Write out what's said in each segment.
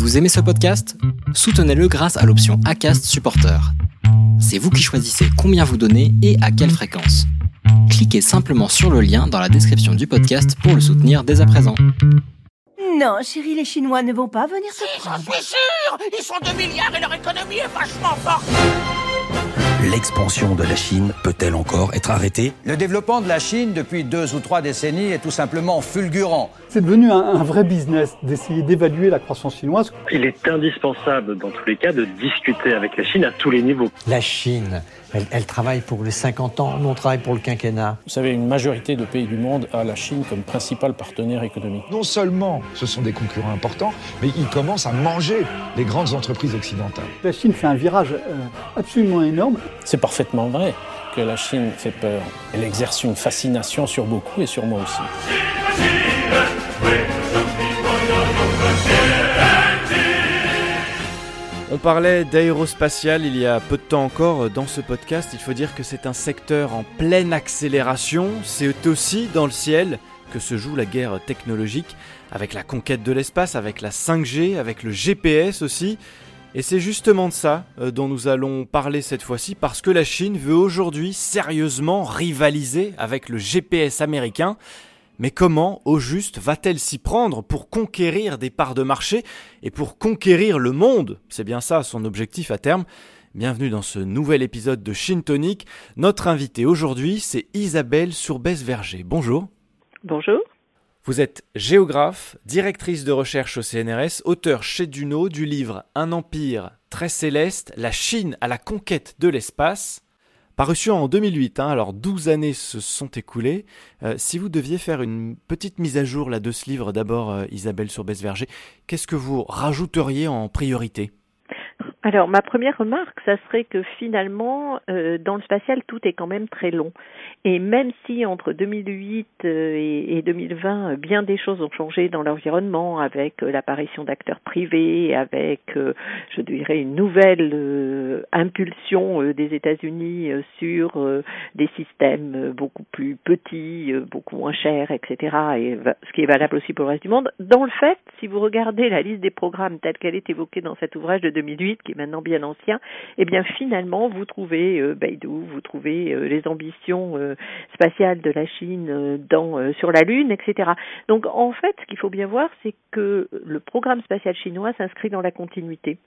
Vous aimez ce podcast? Soutenez-le grâce à l'option ACAST Supporter. C'est vous qui choisissez combien vous donnez et à quelle fréquence. Cliquez simplement sur le lien dans la description du podcast pour le soutenir dès à présent. Non, chérie, les Chinois ne vont pas venir Si, j'en suis sûr Ils sont 2 milliards et leur économie est vachement forte L'expansion de la Chine peut-elle encore être arrêtée? Le développement de la Chine depuis deux ou trois décennies est tout simplement fulgurant. C'est devenu un, un vrai business d'essayer d'évaluer la croissance chinoise. Il est indispensable dans tous les cas de discuter avec la Chine à tous les niveaux. La Chine, elle, elle travaille pour les 50 ans, nous on travaille pour le quinquennat. Vous savez, une majorité de pays du monde a la Chine comme principal partenaire économique. Non seulement ce sont des concurrents importants, mais ils commencent à manger les grandes entreprises occidentales. La Chine fait un virage euh, absolument énorme. C'est parfaitement vrai que la Chine fait peur. Elle exerce une fascination sur beaucoup et sur moi aussi. On parlait d'aérospatial il y a peu de temps encore dans ce podcast. Il faut dire que c'est un secteur en pleine accélération. C'est aussi dans le ciel que se joue la guerre technologique, avec la conquête de l'espace, avec la 5G, avec le GPS aussi. Et c'est justement de ça euh, dont nous allons parler cette fois-ci, parce que la Chine veut aujourd'hui sérieusement rivaliser avec le GPS américain. Mais comment, au juste, va-t-elle s'y prendre pour conquérir des parts de marché et pour conquérir le monde? C'est bien ça son objectif à terme. Bienvenue dans ce nouvel épisode de Chine Tonic. Notre invitée aujourd'hui, c'est Isabelle Sourbès-Verger. Bonjour. Bonjour. Vous êtes géographe, directrice de recherche au CNRS, auteur chez Duno du livre Un empire très céleste, la Chine à la conquête de l'espace. Paru en 2008, hein, alors 12 années se sont écoulées. Euh, si vous deviez faire une petite mise à jour là, de ce livre, d'abord euh, Isabelle Sourbès-Verger, qu'est-ce que vous rajouteriez en priorité? Alors, ma première remarque, ça serait que finalement, euh, dans le spatial, tout est quand même très long. Et même si entre 2008 euh, et, et 2020, euh, bien des choses ont changé dans l'environnement, avec euh, l'apparition d'acteurs privés, avec, euh, je dirais, une nouvelle euh, impulsion des États-Unis sur des systèmes beaucoup plus petits, beaucoup moins chers, etc. Et ce qui est valable aussi pour le reste du monde. Dans le fait, si vous regardez la liste des programmes telle qu'elle est évoquée dans cet ouvrage de 2008, maintenant bien ancien, eh bien finalement vous trouvez euh, Beidou, vous trouvez euh, les ambitions euh, spatiales de la Chine euh, dans sur la Lune, etc. Donc en fait, ce qu'il faut bien voir, c'est que le programme spatial chinois s'inscrit dans la continuité.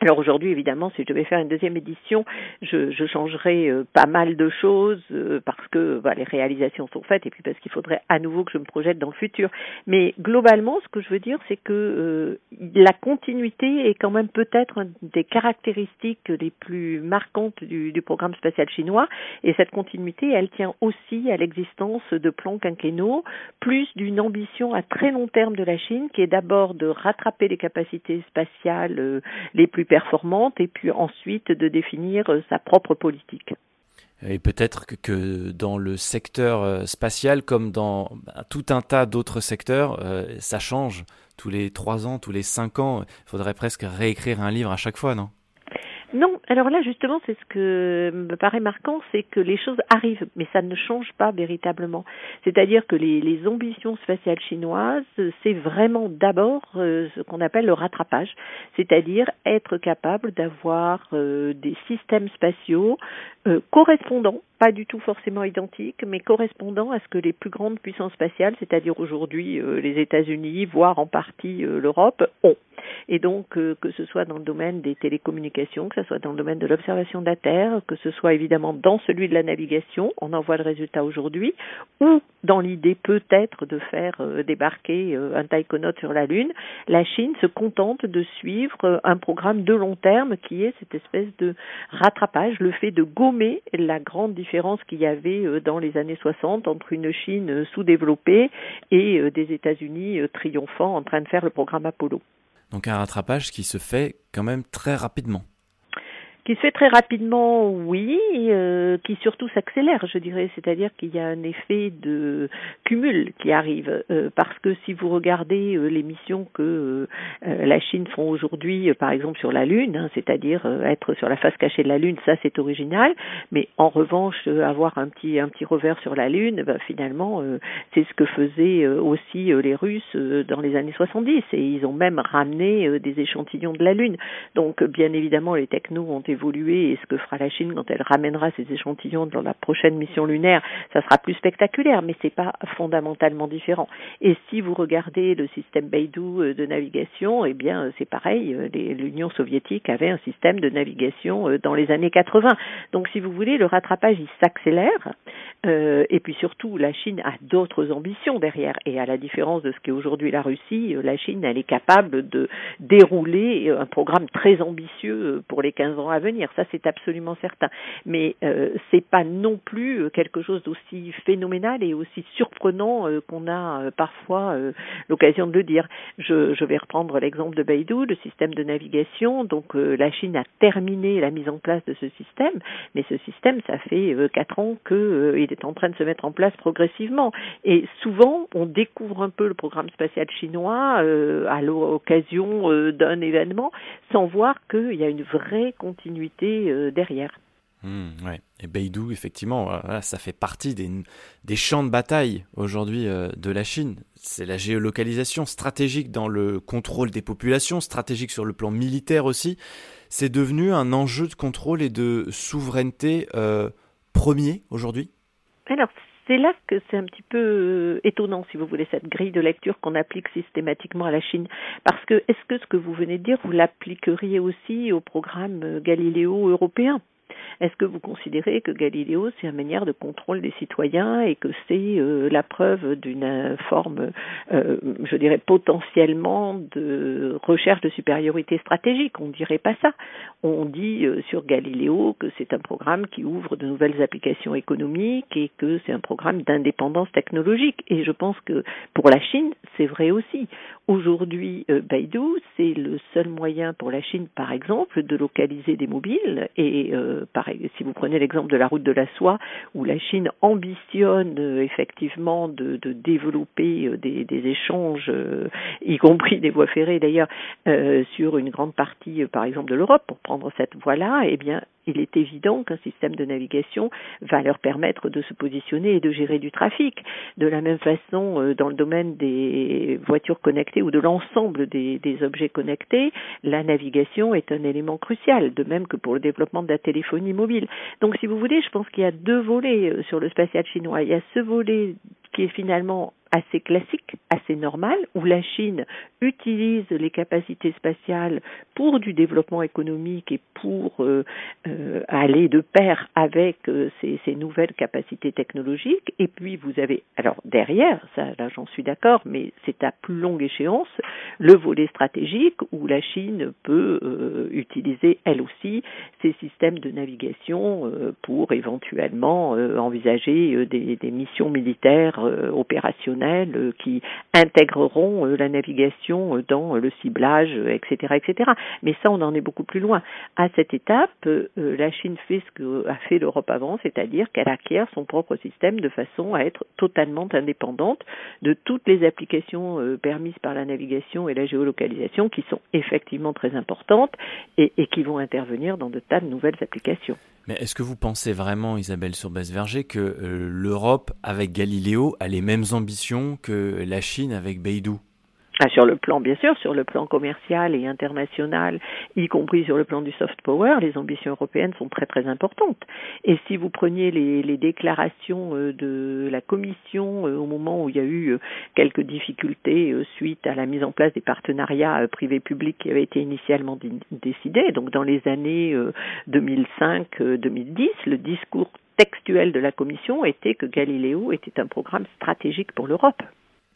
Alors aujourd'hui, évidemment, si je devais faire une deuxième édition, je, je changerais euh, pas mal de choses euh, parce que bah, les réalisations sont faites et puis parce qu'il faudrait à nouveau que je me projette dans le futur. Mais globalement, ce que je veux dire, c'est que euh, la continuité est quand même peut-être une des caractéristiques les plus marquantes du, du programme spatial chinois. Et cette continuité, elle tient aussi à l'existence de plans quinquennaux, plus d'une ambition à très long terme de la Chine, qui est d'abord de rattraper les capacités spatiales euh, les plus performantes et puis ensuite de définir euh, sa propre politique. Et peut-être que, dans le secteur euh, spatial, comme dans bah, tout un tas d'autres secteurs, euh, ça change tous les trois ans, tous les cinq ans. Il faudrait presque réécrire un livre à chaque fois, Non, alors là justement, c'est ce que me paraît marquant, c'est que les choses arrivent, mais ça ne change pas véritablement. C'est-à-dire que les, ambitions spatiales chinoises, c'est vraiment d'abord euh, ce qu'on appelle le rattrapage, c'est-à-dire être capable d'avoir euh, des systèmes spatiaux euh, correspondants, pas du tout forcément identiques, mais correspondants à ce que les plus grandes puissances spatiales, c'est-à-dire aujourd'hui euh, les États-Unis, voire en partie euh, l'Europe, ont. Et donc, euh, que ce soit dans le domaine des télécommunications, que ce soit dans le domaine de l'observation de la Terre, que ce soit évidemment dans celui de la navigation, on en voit le résultat aujourd'hui, ou dans l'idée peut-être de faire euh, débarquer euh, un taïkonaute sur la Lune, la Chine se contente de suivre euh, un programme de long terme qui est cette espèce de rattrapage, le fait de gommer la grande différence qu'il y avait dans les années 60 entre une Chine sous-développée et des États-Unis triomphants en train de faire le programme Apollo. Donc un rattrapage qui se fait quand même très rapidement. Qui se fait très rapidement, oui, euh, qui surtout s'accélère, je dirais, c'est-à-dire qu'il y a un effet de cumul qui arrive, euh, parce que si vous regardez euh, les missions que euh, la Chine font aujourd'hui, par exemple sur la Lune, hein, c'est-à-dire être sur la face cachée de la Lune, ça c'est original, mais en revanche avoir un petit un petit revers sur la Lune, ben, finalement c'est ce que faisaient aussi les Russes dans les années 70 et ils ont même ramené des échantillons de la Lune. Donc bien évidemment les technos ont évoluer et ce que fera la Chine quand elle ramènera ses échantillons dans la prochaine mission lunaire, ça sera plus spectaculaire, mais c'est pas fondamentalement différent. Et si vous regardez le système Beidou euh, de navigation, eh bien euh, c'est pareil. Euh, L'Union soviétique avait un système de navigation dans les années 80. Donc si vous voulez, le rattrapage il s'accélère. Et puis surtout, la Chine a d'autres ambitions derrière. Et à la différence de ce qu'est aujourd'hui la Russie, la Chine, elle est capable de dérouler un programme très ambitieux pour les 15 ans à venir. Ça, c'est absolument certain. Mais euh, c'est pas non plus euh, quelque chose d'aussi phénoménal et aussi surprenant euh, qu'on a parfois l'occasion de le dire. Je, vais reprendre l'exemple de Beidou, le système de navigation. Donc la Chine a terminé la mise en place de ce système, mais ce système, ça fait quatre ans qu'il est en train de se mettre en place progressivement. Et souvent, on découvre un peu le programme spatial chinois à l'occasion d'un événement sans voir qu'il y a une vraie continuité euh, derrière. Mmh, ouais. Et Beidou, effectivement, ça fait partie des, des champs de bataille aujourd'hui euh, de la Chine. C'est la géolocalisation stratégique dans le contrôle des populations, stratégique sur le plan militaire aussi. C'est devenu un enjeu de contrôle et de souveraineté euh, premier aujourd'hui? Alors, c'est là que c'est un petit peu euh, étonnant, si vous voulez, cette grille de lecture qu'on applique systématiquement à la Chine. Parce que est-ce que ce que vous venez de dire, vous l'appliqueriez aussi au programme euh, Galiléo européen? Est-ce que vous considérez que Galiléo, c'est une manière de contrôle des citoyens et que c'est euh, la preuve d'une forme, euh, je dirais, potentiellement de recherche de supériorité stratégique? On ne dirait pas ça. On dit euh, sur Galiléo que c'est un programme qui ouvre de nouvelles applications économiques et que c'est un programme d'indépendance technologique. Et je pense que pour la Chine, c'est vrai aussi. Aujourd'hui, Baidu, c'est le seul moyen pour la Chine, par exemple, de localiser des mobiles et par si vous prenez l'exemple de la route de la soie, où la Chine ambitionne euh, effectivement de, développer euh, des, des échanges, euh, y compris des voies ferrées. D'ailleurs, sur une grande partie, par exemple, de l'Europe, pour prendre cette voie-là, eh bien, il est évident qu'un système de navigation va leur permettre de se positionner et de gérer du trafic. De la même façon, euh, dans le domaine des voitures connectées ou de l'ensemble des, objets connectés, la navigation est un élément crucial, de même que pour le développement de la téléphonie mobile. Donc, si vous voulez, je pense qu'il y a deux volets euh, sur le spatial chinois. Il y a ce volet qui est finalement assez classique, assez normal, où la Chine utilise les capacités spatiales pour du développement économique et pour euh, euh, aller de pair avec euh, ces, nouvelles capacités technologiques. Et puis vous avez, alors derrière, ça là j'en suis d'accord, mais c'est à plus longue échéance, le volet stratégique où la Chine peut utiliser elle aussi ces systèmes de navigation pour éventuellement envisager des, missions militaires opérationnelles euh, qui intégreront euh, la navigation euh, dans le ciblage, etc., etc. Mais ça, on en est beaucoup plus loin. À cette étape, la Chine fait ce que a fait l'Europe avant, c'est-à-dire qu'elle acquiert son propre système de façon à être totalement indépendante de toutes les applications permises par la navigation et la géolocalisation qui sont effectivement très importantes et, et qui vont intervenir dans de tas de nouvelles applications. Mais est-ce que vous pensez vraiment, Isabelle Surbès-Verger, que euh, l'Europe, avec Galiléo, a les mêmes ambitions que la Chine avec Beidou? Sur le plan, bien sûr, sur le plan commercial et international, y compris sur le plan du soft power, les ambitions européennes sont très très importantes. Et si vous preniez les, déclarations euh, de la Commission euh, au moment où il y a eu euh, quelques difficultés suite à la mise en place des partenariats privés-publics qui avaient été initialement décidés, donc dans les années 2005-2010, le discours textuel de la Commission était que Galileo était un programme stratégique pour l'Europe.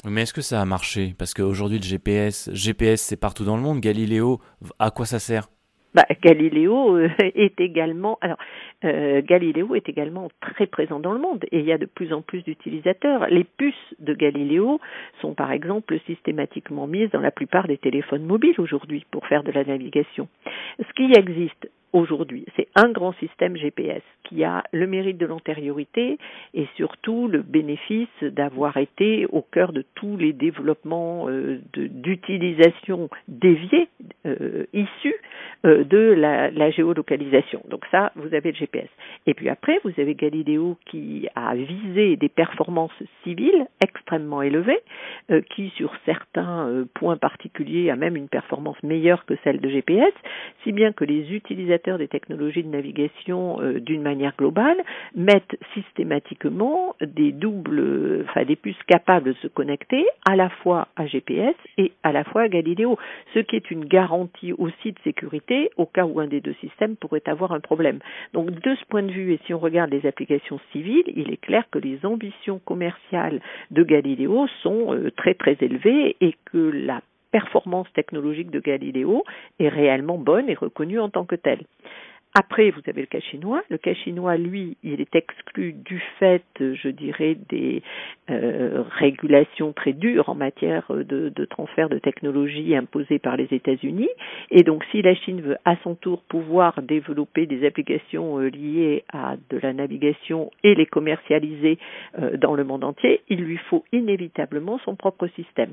Mais est-ce que ça a marché? Parce qu'aujourd'hui, le GPS, GPS c'est partout dans le monde. Galiléo, à quoi ça sert? Bah, Galiléo euh, est également, alors euh, Galiléo est également très présent dans le monde et il y a de plus en plus d'utilisateurs. Les puces de Galiléo sont par exemple systématiquement mises dans la plupart des téléphones mobiles aujourd'hui pour faire de la navigation. Ce qui existe aujourd'hui. C'est un grand système GPS qui a le mérite de l'antériorité et surtout le bénéfice d'avoir été au cœur de tous les développements euh, d'utilisation déviée euh, issus euh, de la, la, géolocalisation. Donc ça, vous avez le GPS. Et puis après, vous avez Galileo qui a visé des performances civiles extrêmement élevées, qui sur certains euh, points particuliers a même une performance meilleure que celle de GPS, si bien que les utilisateurs des technologies de navigation d'une manière globale mettent systématiquement des doubles, enfin des puces capables de se connecter à la fois à GPS et à la fois à Galileo, ce qui est une garantie aussi de sécurité au cas où un des deux systèmes pourrait avoir un problème. Donc de ce point de vue, et si on regarde les applications civiles, il est clair que les ambitions commerciales de Galileo sont euh, très très élevées et que la performance technologique de Galileo est réellement bonne et reconnue en tant que telle. Après, vous avez le cas chinois. Le cas chinois, lui, il est exclu du fait, je dirais, des euh, régulations très dures en matière de, de, transfert de technologie imposées par les États-Unis. Et donc, si la Chine veut à son tour pouvoir développer des applications euh, liées à de la navigation et les commercialiser euh, dans le monde entier, il lui faut inévitablement son propre système,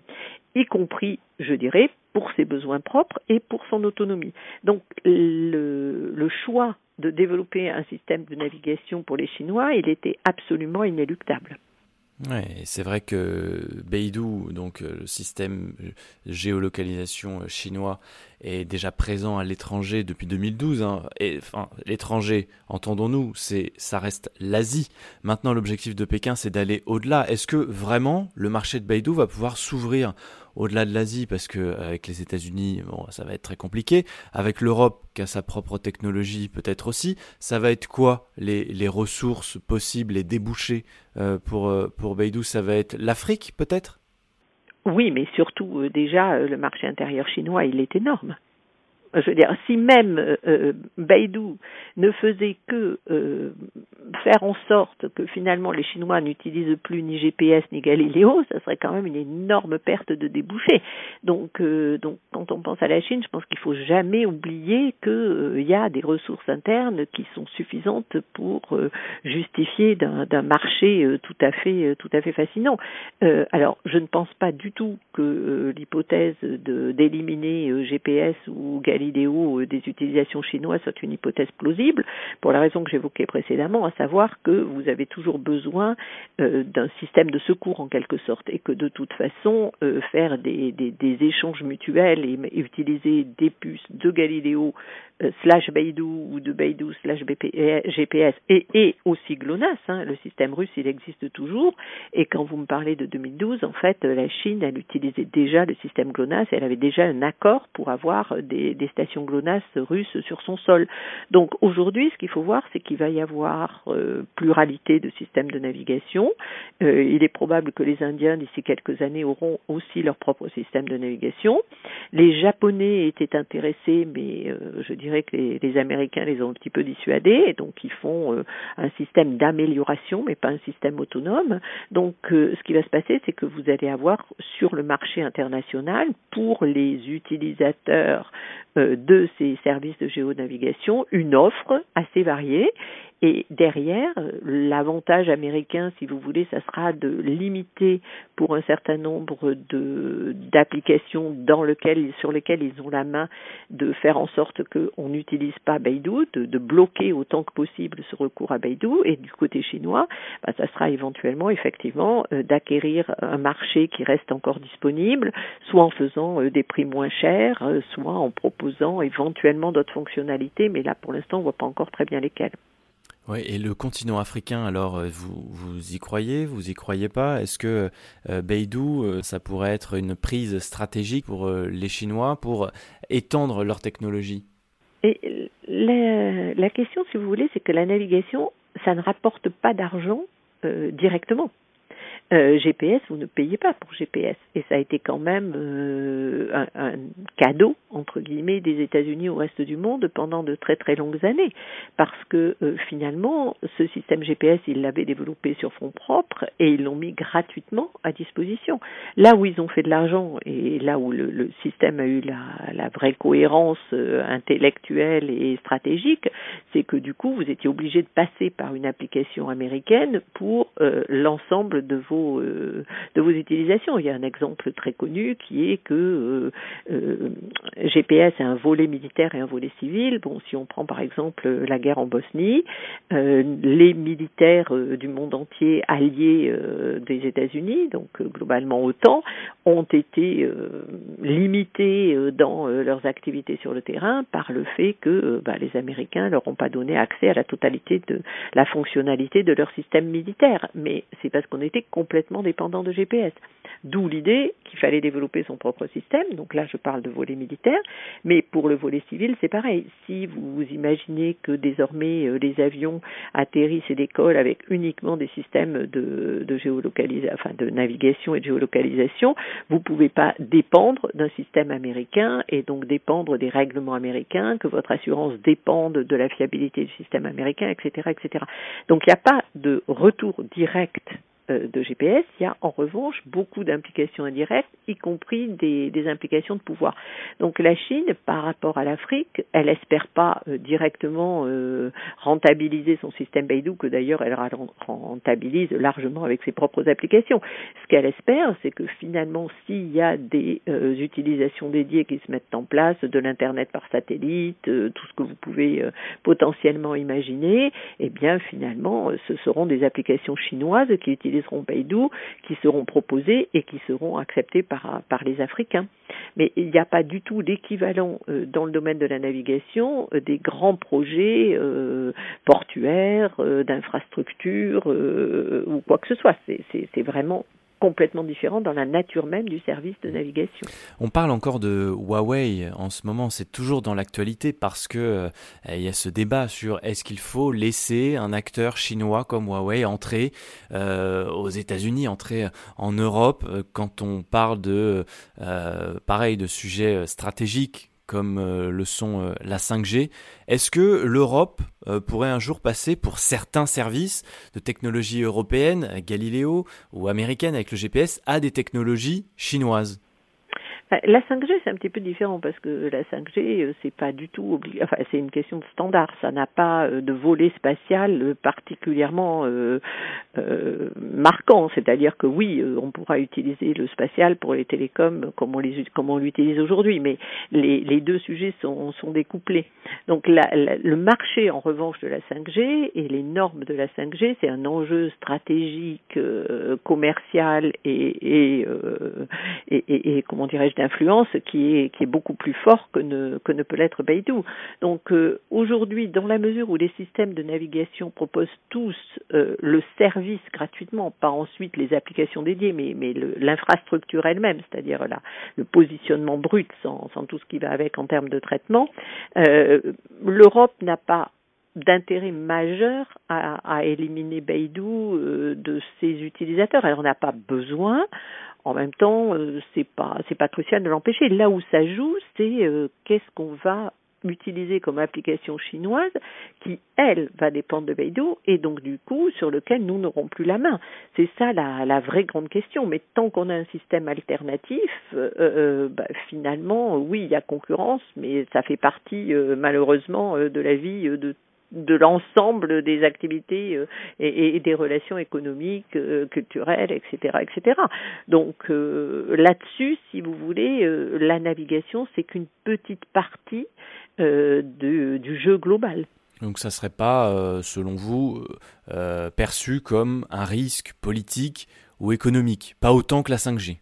y compris, je dirais, pour ses besoins propres et pour son autonomie. Donc le, choix de développer un système de navigation pour les Chinois, il était absolument inéluctable. Ouais, c'est vrai que Beidou, donc euh, le système géolocalisation euh, chinois, est déjà présent à l'étranger depuis 2012. Hein. Et enfin, l'étranger, entendons-nous, c'est ça reste l'Asie. Maintenant, l'objectif de Pékin, c'est d'aller au-delà. Est-ce que vraiment le marché de Beidou va pouvoir s'ouvrir au-delà de l'Asie, parce que avec les États-Unis, bon, ça va être très compliqué. Avec l'Europe, qui a sa propre technologie, peut-être aussi. Ça va être quoi les, les ressources possibles, les débouchés euh, pour euh, pour Beidou Ça va être l'Afrique, peut-être? Oui, mais surtout euh, déjà le marché intérieur chinois, il est énorme je veux dire, si même euh, euh Beidou ne faisait que euh, faire en sorte que finalement les Chinois n'utilisent plus ni GPS ni Galileo, ça serait quand même une énorme perte de débouchés. Donc, euh, donc quand on pense à la Chine, je pense qu'il faut jamais oublier qu'il euh, y a des ressources internes qui sont suffisantes pour justifier d'un marché tout à fait tout à fait fascinant. alors, je ne pense pas du tout que l'hypothèse d'éliminer GPS ou Galileo Euh, des utilisations chinoises soit une hypothèse plausible, pour la raison que j'évoquais précédemment, à savoir que vous avez toujours besoin euh, d'un système de secours en quelque sorte, et que de toute façon, euh, faire des, échanges mutuels et, utiliser des puces de Galileo slash Beidou ou de Beidou slash GPS et, aussi GLONASS, hein, le système russe il existe toujours, et quand vous me parlez de 2012, en fait, la Chine, elle utilisait déjà le système GLONASS, elle avait déjà un accord pour avoir des station GLONASS russe sur son sol. Donc aujourd'hui, ce qu'il faut voir, c'est qu'il va y avoir euh, pluralité de systèmes de navigation. Euh, il est probable que les Indiens, d'ici quelques années, auront aussi leur propre système de navigation. Les Japonais étaient intéressés, mais euh, je dirais que les, Américains les ont un petit peu dissuadés, donc ils font un système d'amélioration, mais pas un système autonome. Donc ce qui va se passer, c'est que vous allez avoir sur le marché international, pour les utilisateurs de ces services de géonavigation une offre assez variée et derrière, l'avantage américain, si vous voulez, ça sera de limiter pour un certain nombre de d'applications dans lequel, sur lesquelles ils ont la main, de faire en sorte qu'on n'utilise pas Beidou, de, de, bloquer autant que possible ce recours à Beidou. Et du côté chinois, bah, ça sera éventuellement, effectivement, euh, d'acquérir un marché qui reste encore disponible, soit en faisant euh, des prix moins chers, euh, soit en proposant éventuellement d'autres fonctionnalités. Mais là, pour l'instant, on ne voit pas encore très bien lesquelles. Oui, et le continent africain, alors euh, vous, vous y croyez, vous y croyez pas? Est-ce que euh, Beidou, euh, ça pourrait être une prise stratégique pour les Chinois pour étendre leur technologie? Et la, la, question, si vous voulez, c'est que la navigation, ça ne rapporte pas d'argent directement. Euh, GPS, vous ne payez pas pour GPS. Et ça a été quand même euh, un, cadeau, entre guillemets, des États-Unis au reste du monde pendant de très très longues années. Parce que euh, finalement, ce système GPS, ils l'avaient développé sur fonds propres et ils l'ont mis gratuitement à disposition. Là où ils ont fait de l'argent et là où le, système a eu la, vraie cohérence intellectuelle et stratégique, c'est que du coup, vous étiez obligé de passer par une application américaine pour l'ensemble de vos euh, de vos utilisations. Il y a un exemple très connu qui est que euh, euh GPS a un volet militaire et un volet civil. Bon, si on prend par exemple la guerre en Bosnie, les militaires du monde entier alliés des États-Unis, donc globalement OTAN, ont été limités dans leurs activités sur le terrain par le fait que bah, les Américains leur ont pas donné accès à la totalité de la fonctionnalité de leur système militaire. Mais c'est parce qu'on était dépendant de GPS. D'où l'idée qu'il fallait développer son propre système. Donc là, je parle de volet militaire, mais pour le volet civil, c'est pareil. Si vous imaginez que désormais euh, les avions atterrissent et décollent avec uniquement des systèmes de, géolocalisation, enfin de navigation et de géolocalisation, vous ne pouvez pas dépendre d'un système américain et donc dépendre des règlements américains, que votre assurance dépende de la fiabilité du système américain, etc., etc. Donc il n'y a pas de retour direct de GPS, il y a en revanche beaucoup d'implications indirectes, y compris des, des, implications de pouvoir. Donc la Chine, par rapport à l'Afrique, elle espère pas euh, directement euh, rentabiliser son système Beidou, que d'ailleurs elle rentabilise largement avec ses propres applications. Ce qu'elle espère, c'est que finalement, s'il y a des euh, utilisations dédiées qui se mettent en place, de l'internet par satellite, tout ce que vous pouvez potentiellement imaginer, eh bien finalement, ce seront des applications chinoises qui utilisent utiliseront Beidou, qui seront proposés et qui seront acceptés par, par les Africains. Mais il n'y a pas du tout d'équivalent euh, dans le domaine de la navigation euh, des grands projets euh, portuaires, d'infrastructures ou quoi que ce soit. C'est vraiment complètement différent dans la nature même du service de navigation. On parle encore de Huawei en ce moment, c'est toujours dans l'actualité parce que euh, il y a ce débat sur est-ce qu'il faut laisser un acteur chinois comme Huawei entrer euh, aux États-Unis, entrer en Europe euh, quand on parle de pareil de sujets stratégiques comme euh, le sont euh, la 5G. Est-ce que l'Europe euh, pourrait un jour passer pour certains services de technologie européenne, Galileo, ou américaine avec le GPS, à des technologies chinoises? La 5G, c'est un petit peu différent parce que la 5G, euh, c'est pas du tout obligé. Enfin, c'est une question de standard. Ça n'a pas euh, de volet spatial euh, particulièrement euh, marquant. C'est-à-dire que oui, on pourra utiliser le spatial pour les télécoms comme on les comme on l'utilise aujourd'hui, mais les, deux sujets sont, découplés. Donc la, la, le marché, en revanche, de la 5G et les normes de la 5G, c'est un enjeu stratégique, euh, commercial et, et, et, et comment dirais-je d'influence qui est, qui est beaucoup plus fort que ne, que ne peut l'être Beidou. Donc euh, aujourd'hui, dans la mesure où les systèmes de navigation proposent tous euh, le service gratuitement, pas ensuite les applications dédiées, mais, l'infrastructure elle-même, c'est-à-dire le positionnement brut sans, sans, tout ce qui va avec en termes de traitement, euh, l'Europe n'a pas d'intérêt majeur à, à, éliminer euh, de ses utilisateurs. Elle n'en a pas besoin. En même temps, euh, c'est pas c'est pas crucial de l'empêcher. Là où ça joue, c'est euh, qu'est-ce qu'on va utiliser comme application chinoise qui, elle, va dépendre de Beidou et donc du coup sur lequel nous n'aurons plus la main. C'est ça la, vraie grande question. Mais tant qu'on a un système alternatif, euh, bah, finalement, oui, il y a concurrence, mais ça fait partie malheureusement de la vie de de l'ensemble des activités euh, et, des relations économiques, euh, culturelles, etc., etc. Donc euh, là-dessus, si vous voulez, la navigation c'est qu'une petite partie de, du jeu global. Donc ça serait pas, selon vous, perçu comme un risque politique ou économique, pas autant que la 5G.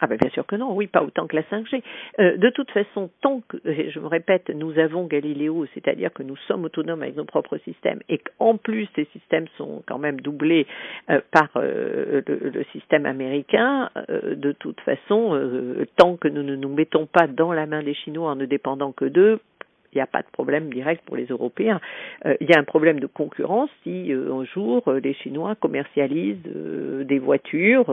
Ah ben bien sûr que non, oui, pas autant que la 5G. Euh, de toute façon, tant que, je me répète, nous avons Galiléo, c'est-à-dire que nous sommes autonomes avec nos propres systèmes, et qu'en plus ces systèmes sont quand même doublés euh, par euh, le, système américain, de toute façon, tant que nous ne nous mettons pas dans la main des Chinois en ne dépendant que d'eux, il n'y a pas de problème direct pour les Européens. Euh, il y a un problème de concurrence si euh, un jour euh, les Chinois commercialisent des voitures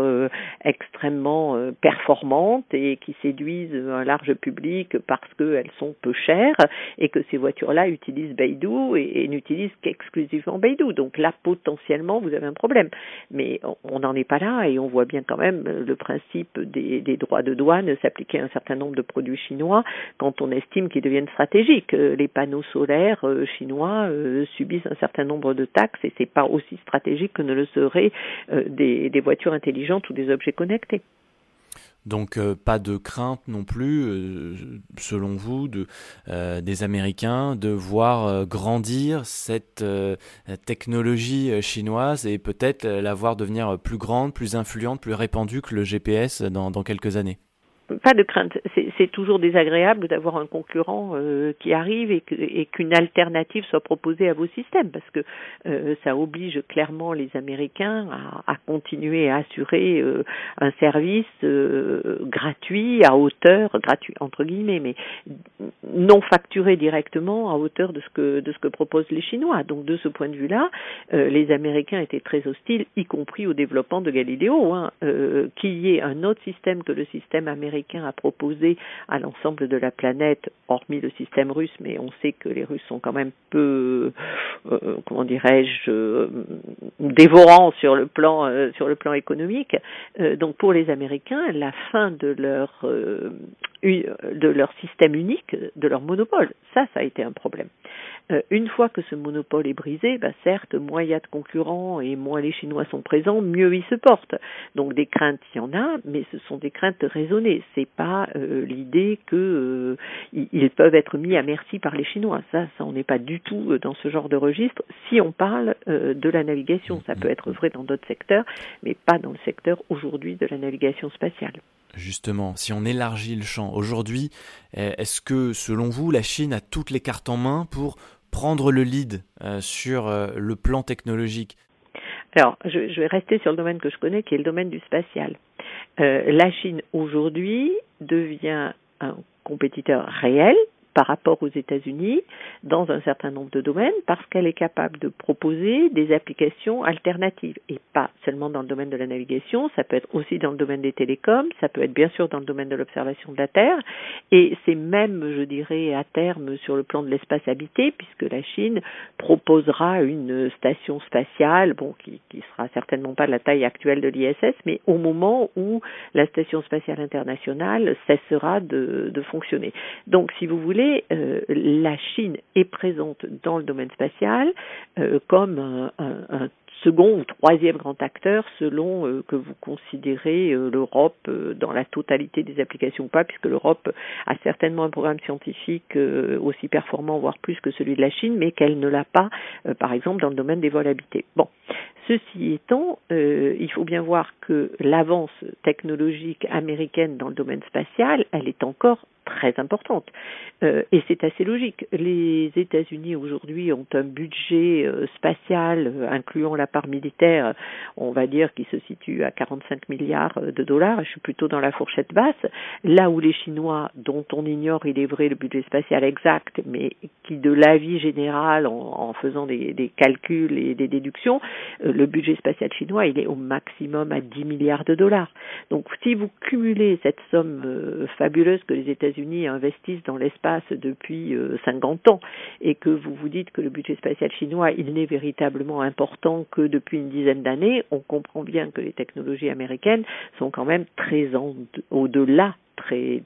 extrêmement performantes et qui séduisent un large public parce qu'elles sont peu chères et que ces voitures-là utilisent Beidou et, n'utilisent qu'exclusivement Beidou. Donc là, potentiellement, vous avez un problème. Mais on n'en est pas là et on voit bien quand même le principe des droits de douane s'appliquer à un certain nombre de produits chinois quand on estime qu'ils deviennent stratégiques. Les panneaux solaires chinois euh, subissent un certain nombre de taxes et c'est pas aussi stratégique que ne le seraient euh, des, voitures intelligentes ou des objets connectés. Donc euh, pas de crainte non plus, selon vous, de, des Américains de voir grandir cette technologie chinoise et peut-être la voir devenir plus grande, plus influente, plus répandue que le GPS dans quelques années? Pas de crainte. C'est toujours désagréable d'avoir un concurrent euh, qui arrive et qu'une alternative soit proposée à vos systèmes, parce que euh, ça oblige clairement les Américains à, à continuer à assurer euh, un service gratuit à hauteur, gratuit entre guillemets, mais non facturé directement à hauteur de ce que de ce que proposent les Chinois. Donc de ce point de vue-là, les Américains étaient très hostiles, y compris au développement de Galileo, hein, qu'il y ait un autre système que le système américain a proposé à l'ensemble de la planète, hormis le système russe, mais on sait que les Russes sont quand même peu, euh, euh, comment dirais-je, euh, dévorants sur le plan sur le plan économique. donc pour les Américains, la fin de leur de leur système unique, de leur monopole, ça, ça a été un problème. Euh, une fois que ce monopole est brisé, bah certes, moins il y a de concurrents et moins les Chinois sont présents, mieux ils se portent. Donc des craintes, il y en a, mais ce sont des craintes raisonnées. C'est pas euh, l'idée que euh, ils peuvent être mis à merci par les Chinois. Ça, ça on n'est pas du tout dans ce genre de registre. Si on parle de la navigation, ça peut être vrai dans d'autres secteurs, mais pas dans le secteur aujourd'hui de la navigation spatiale justement, si on élargit le champ, aujourd'hui, est-ce que, selon vous, la Chine a toutes les cartes en main pour prendre le lead euh, sur euh, le plan technologique? Alors, je, vais rester sur le domaine que je connais, qui est le domaine du spatial. Euh, la Chine, aujourd'hui, devient un compétiteur réel par rapport aux États-Unis dans un certain nombre de domaines parce qu'elle est capable de proposer des applications alternatives et pas seulement dans le domaine de la navigation, ça peut être aussi dans le domaine des télécoms, ça peut être bien sûr dans le domaine de l'observation de la Terre et c'est même, je dirais, à terme sur le plan de l'espace habité puisque la Chine proposera une station spatiale, bon, qui, qui sera certainement pas de la taille actuelle de l'ISS, mais au moment où la station spatiale internationale cessera de, de fonctionner. Donc, si vous voulez, euh, la Chine est présente dans le domaine spatial euh, comme un, second ou troisième grand acteur selon euh, que vous considérez l'Europe dans la totalité des applications ou pas, puisque l'Europe a certainement un programme scientifique aussi performant, voire plus que celui de la Chine, mais qu'elle ne l'a pas, par exemple, dans le domaine des vols habités. Bon, Ceci étant, euh, il faut bien voir que l'avance technologique américaine dans le domaine spatial, elle est encore très importante. Euh, et c'est assez logique. Les États-Unis aujourd'hui ont un budget euh, spatial, incluant la part militaire, on va dire, qui se situe à 45 milliards de dollars. Je suis plutôt dans la fourchette basse. Là où les Chinois, dont on ignore, il est vrai, le budget spatial exact, mais qui, de l'avis général, en, faisant des, des, calculs et des déductions, le budget spatial chinois, il est au maximum à 10 milliards de dollars. Donc si vous cumulez cette somme euh, fabuleuse que les États-Unis investissent dans l'espace depuis 50 euh, ans et que vous vous dites que le budget spatial chinois, il n'est véritablement important que depuis une dizaine d'années, on comprend bien que les technologies américaines sont quand même très au-delà, très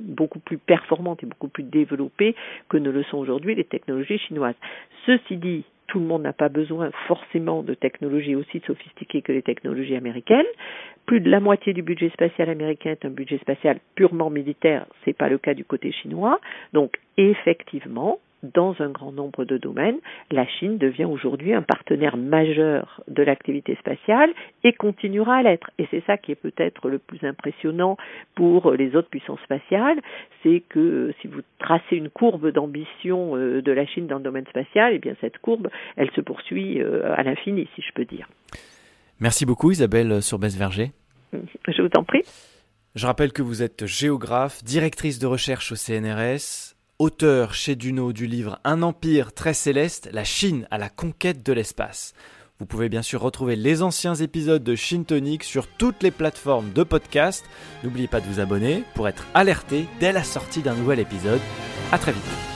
beaucoup plus performantes et beaucoup plus développées que ne le sont aujourd'hui les technologies chinoises. Ceci dit, tout le monde n'a pas besoin forcément de technologies aussi sophistiquées que les technologies américaines. Plus de la moitié du budget spatial américain est un budget spatial purement militaire, ce n'est pas le cas du côté chinois. Donc effectivement, dans un grand nombre de domaines, la Chine devient aujourd'hui un partenaire majeur de l'activité spatiale et continuera à l'être. Et c'est ça qui est peut-être le plus impressionnant pour les autres puissances spatiales, c'est que euh, si vous tracez une courbe d'ambition euh, de la Chine dans le domaine spatial, eh bien cette courbe, elle se poursuit euh, à l'infini, si je peux dire. Merci beaucoup Isabelle Surbès-Verger. Je vous en prie. Je rappelle que vous êtes géographe, directrice de recherche au CNRS, auteur chez Duno du livre Un empire très céleste, la Chine à la conquête de l'espace. Vous pouvez bien sûr retrouver les anciens épisodes de Shin Tonic sur toutes les plateformes de podcast. N'oubliez pas de vous abonner pour être alerté dès la sortie d'un nouvel épisode. À très vite.